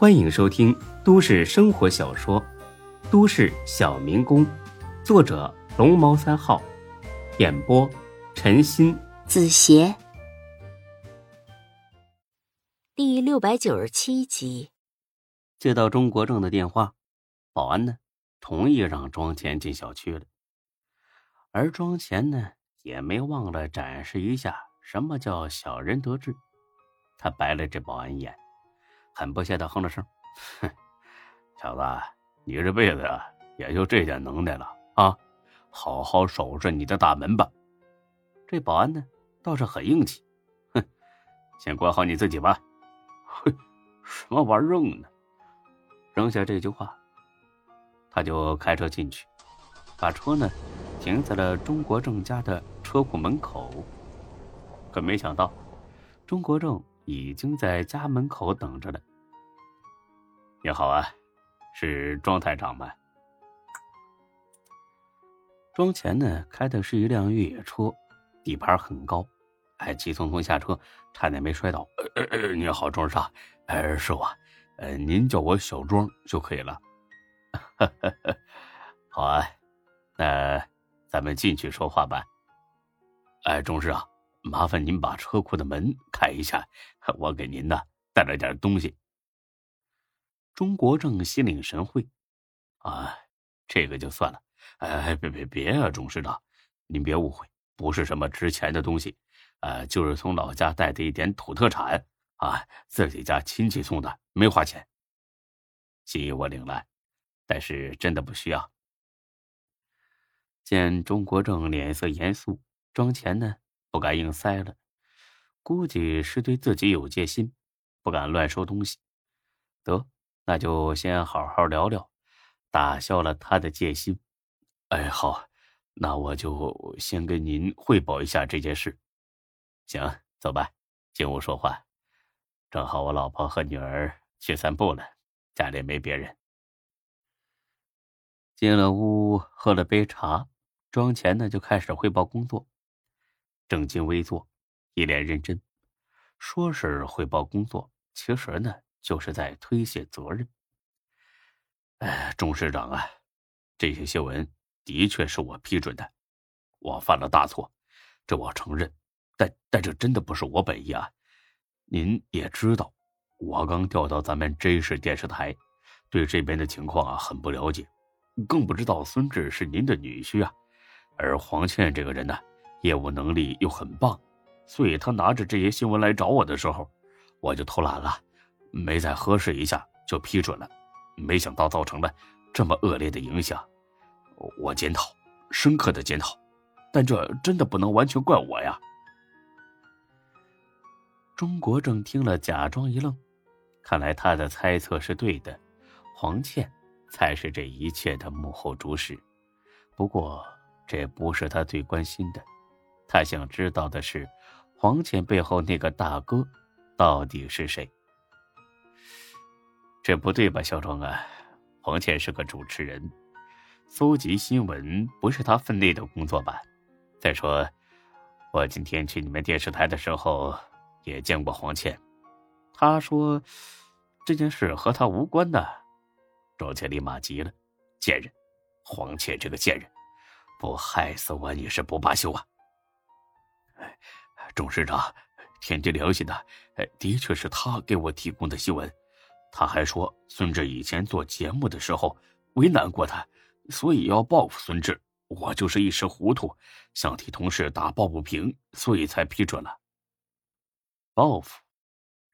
欢迎收听都市生活小说《都市小民工》，作者龙猫三号，演播陈鑫、子邪，第六百九十七集。接到钟国正的电话，保安呢同意让庄前进小区了，而庄前呢也没忘了展示一下什么叫小人得志。他白了这保安一眼。很不屑的哼了声：“哼，小子，你这辈子啊，也就这点能耐了啊！好好守着你的大门吧。”这保安呢，倒是很硬气，哼，先管好你自己吧。哼，什么玩意扔呢？扔下这句话，他就开车进去，把车呢停在了钟国正家的车库门口。可没想到，钟国正已经在家门口等着了。你好啊，是庄台长吗？庄前呢开的是一辆越野车，底盘很高，哎，急匆匆下车，差点没摔倒。你好，庄少，呃，是我，呃，您叫我小庄就可以了。好啊，那咱们进去说话吧。哎，钟师啊，麻烦您把车库的门开一下，我给您呢带了点东西。钟国正心领神会，啊，这个就算了。哎，别别别啊，钟师长，您别误会，不是什么值钱的东西，呃，就是从老家带的一点土特产啊，自己家亲戚送的，没花钱。心意我领了，但是真的不需要。见钟国正脸色严肃，庄钱呢不敢硬塞了，估计是对自己有戒心，不敢乱收东西。得。那就先好好聊聊，打消了他的戒心。哎，好，那我就先跟您汇报一下这件事。行，走吧，进屋说话。正好我老婆和女儿去散步了，家里没别人。进了屋，喝了杯茶，庄前呢就开始汇报工作，正襟危坐，一脸认真。说是汇报工作，其实呢。就是在推卸责任。哎，钟师长啊，这些新闻的确是我批准的，我犯了大错，这我承认。但但这真的不是我本意啊！您也知道，我刚调到咱们 J 市电视台，对这边的情况啊很不了解，更不知道孙志是您的女婿啊。而黄倩这个人呢，业务能力又很棒，所以他拿着这些新闻来找我的时候，我就偷懒了。没再核实一下就批准了，没想到造成了这么恶劣的影响，我检讨，深刻的检讨，但这真的不能完全怪我呀。钟国正听了，假装一愣，看来他的猜测是对的，黄倩才是这一切的幕后主使。不过这不是他最关心的，他想知道的是，黄倩背后那个大哥到底是谁。这不对吧，小庄啊？黄倩是个主持人，搜集新闻不是他分内的工作吧？再说，我今天去你们电视台的时候也见过黄倩，他说这件事和他无关的。庄倩立马急了：“贱人，黄倩这个贱人，不害死我你是不罢休啊！”钟市长，天地良心的，的确是他给我提供的新闻。他还说，孙志以前做节目的时候为难过他，所以要报复孙志。我就是一时糊涂，想替同事打抱不平，所以才批准了。报复？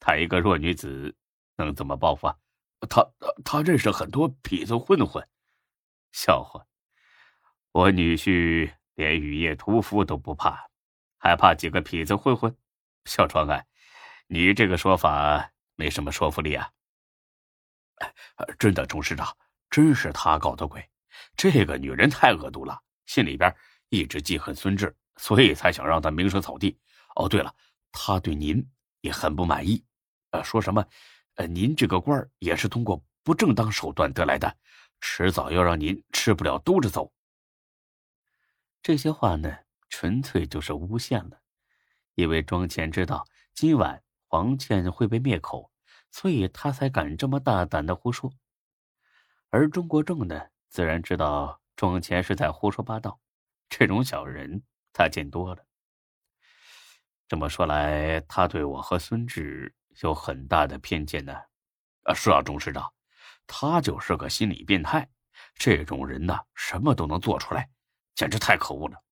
她一个弱女子，能怎么报复啊？他他认识很多痞子混混，笑话！我女婿连雨夜屠夫都不怕，还怕几个痞子混混？小川啊，你这个说法没什么说服力啊。真的，钟师长，真是他搞的鬼！这个女人太恶毒了，心里边一直记恨孙志，所以才想让他名声扫地。哦，对了，他对您也很不满意，呃，说什么，呃，您这个官也是通过不正当手段得来的，迟早要让您吃不了兜着走。这些话呢，纯粹就是诬陷了，因为庄前知道今晚黄倩会被灭口。所以他才敢这么大胆的胡说。而钟国正呢，自然知道庄前是在胡说八道，这种小人他见多了。这么说来，他对我和孙志有很大的偏见呢。啊，是啊，钟师长，他就是个心理变态。这种人呢，什么都能做出来，简直太可恶了。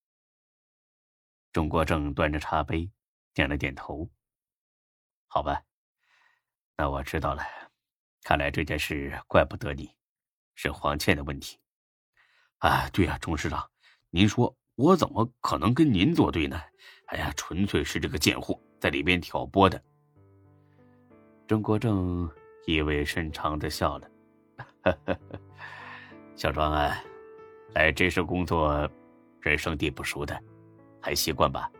钟国正端着茶杯，点了点头。好吧，那我知道了。看来这件事怪不得你，是黄倩的问题。啊，对呀，钟师长，您说我怎么可能跟您作对呢？哎呀，纯粹是这个贱货在里边挑拨的。钟国正意味深长的笑了，小庄啊，来这市工作，人生地不熟的，还习惯吧？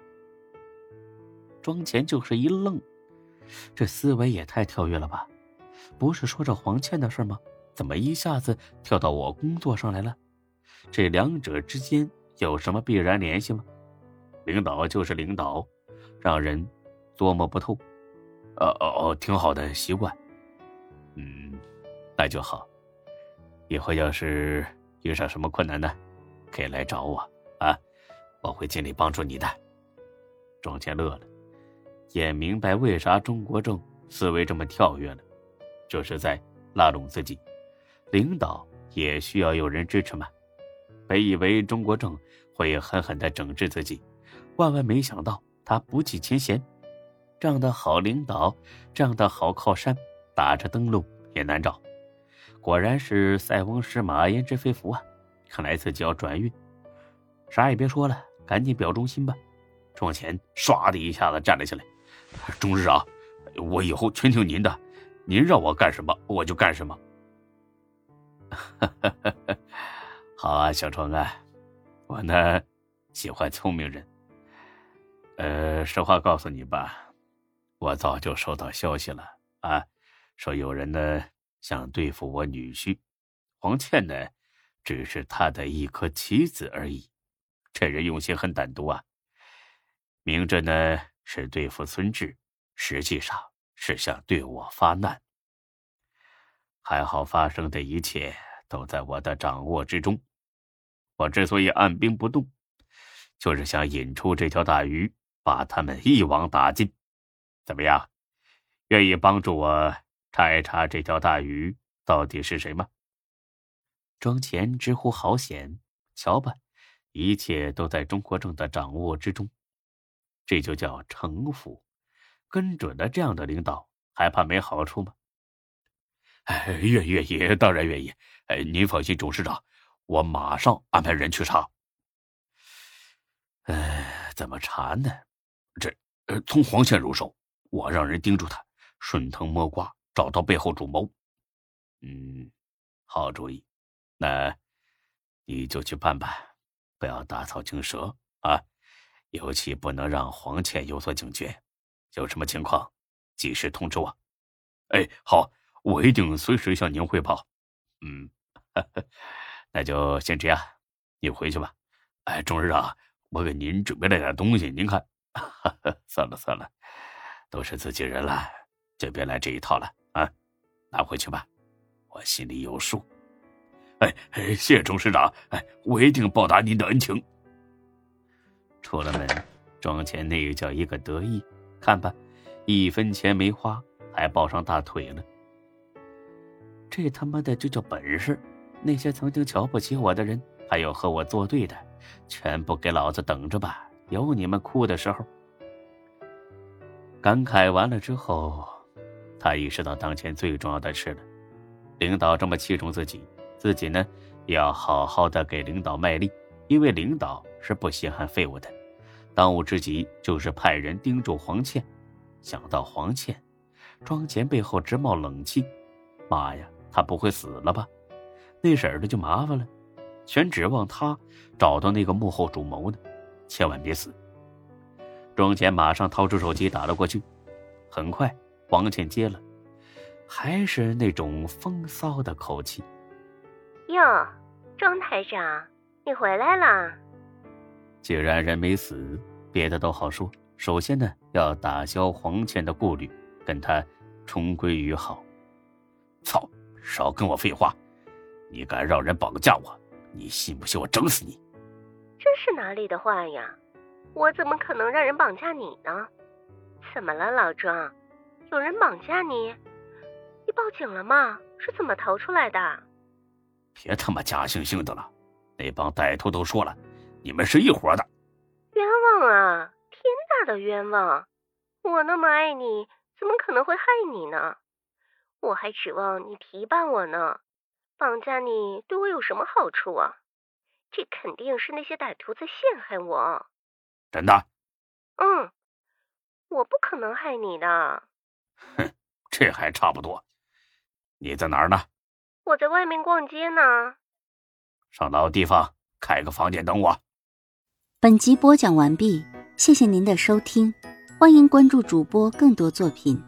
庄前就是一愣，这思维也太跳跃了吧？不是说着黄倩的事吗？怎么一下子跳到我工作上来了？这两者之间有什么必然联系吗？领导就是领导，让人琢磨不透。哦哦哦，挺好的习惯。嗯，那就好。以后要是遇上什么困难呢，可以来找我啊，我会尽力帮助你的。庄谦乐了，也明白为啥中国政思维这么跳跃了，这是在拉拢自己。领导也需要有人支持嘛。本以为中国政会狠狠的整治自己。万万没想到，他不计前嫌，这样的好领导，这样的好靠山，打着灯笼也难找。果然是塞翁失马焉知非福啊！看来自己要转运，啥也别说了，赶紧表忠心吧。庄前唰的一下子站了起来：“钟师长，我以后全听您的，您让我干什么我就干什么。”好啊，小川啊，我呢喜欢聪明人。呃，实话告诉你吧，我早就收到消息了啊，说有人呢想对付我女婿黄倩呢，只是他的一颗棋子而已。这人用心很歹毒啊，明着呢是对付孙志，实际上是想对我发难。还好发生的一切都在我的掌握之中，我之所以按兵不动，就是想引出这条大鱼。把他们一网打尽，怎么样？愿意帮助我查一查这条大鱼到底是谁吗？庄前直呼好险！瞧吧，一切都在钟国正的掌握之中，这就叫城府。跟准了这样的领导，还怕没好处吗？哎，愿愿意，当然愿意。哎，您放心，董事长，我马上安排人去查。哎，怎么查呢？这，呃，从黄线入手，我让人盯住他，顺藤摸瓜，找到背后主谋。嗯，好主意，那你就去办吧，不要打草惊蛇啊！尤其不能让黄倩有所警觉。有什么情况，及时通知我。哎，好，我一定随时向您汇报。嗯，那就先这样，你回去吧。哎，钟日啊，我给您准备了点东西，您看。算了算了，都是自己人了，就别来这一套了啊！拿回去吧，我心里有数。哎哎，谢钟师长，哎，我一定报答您的恩情。出了门，庄前那叫一个得意，看吧，一分钱没花，还抱上大腿了。这他妈的就叫本事！那些曾经瞧不起我的人，还有和我作对的，全部给老子等着吧！有你们哭的时候。感慨完了之后，他意识到当前最重要的事了。领导这么器重自己，自己呢也要好好的给领导卖力，因为领导是不稀罕废物的。当务之急就是派人盯住黄倩。想到黄倩，庄前背后直冒冷气。妈呀，他不会死了吧？那婶儿的就麻烦了，全指望他找到那个幕后主谋呢。千万别死！庄前马上掏出手机打了过去。很快，黄倩接了，还是那种风骚的口气：“哟，庄台长，你回来了。”既然人没死，别的都好说。首先呢，要打消黄倩的顾虑，跟她重归于好。操！少跟我废话！你敢让人绑架我，你信不信我整死你？这是哪里的话呀？我怎么可能让人绑架你呢？怎么了，老庄？有人绑架你？你报警了吗？是怎么逃出来的？别他妈假惺惺的了！那帮歹徒都说了，你们是一伙的。冤枉啊！天大的冤枉！我那么爱你，怎么可能会害你呢？我还指望你提拔我呢，绑架你对我有什么好处啊？这肯定是那些歹徒在陷害我。真的？嗯，我不可能害你的。哼，这还差不多。你在哪儿呢？我在外面逛街呢。上老地方开个房间等我。本集播讲完毕，谢谢您的收听，欢迎关注主播更多作品。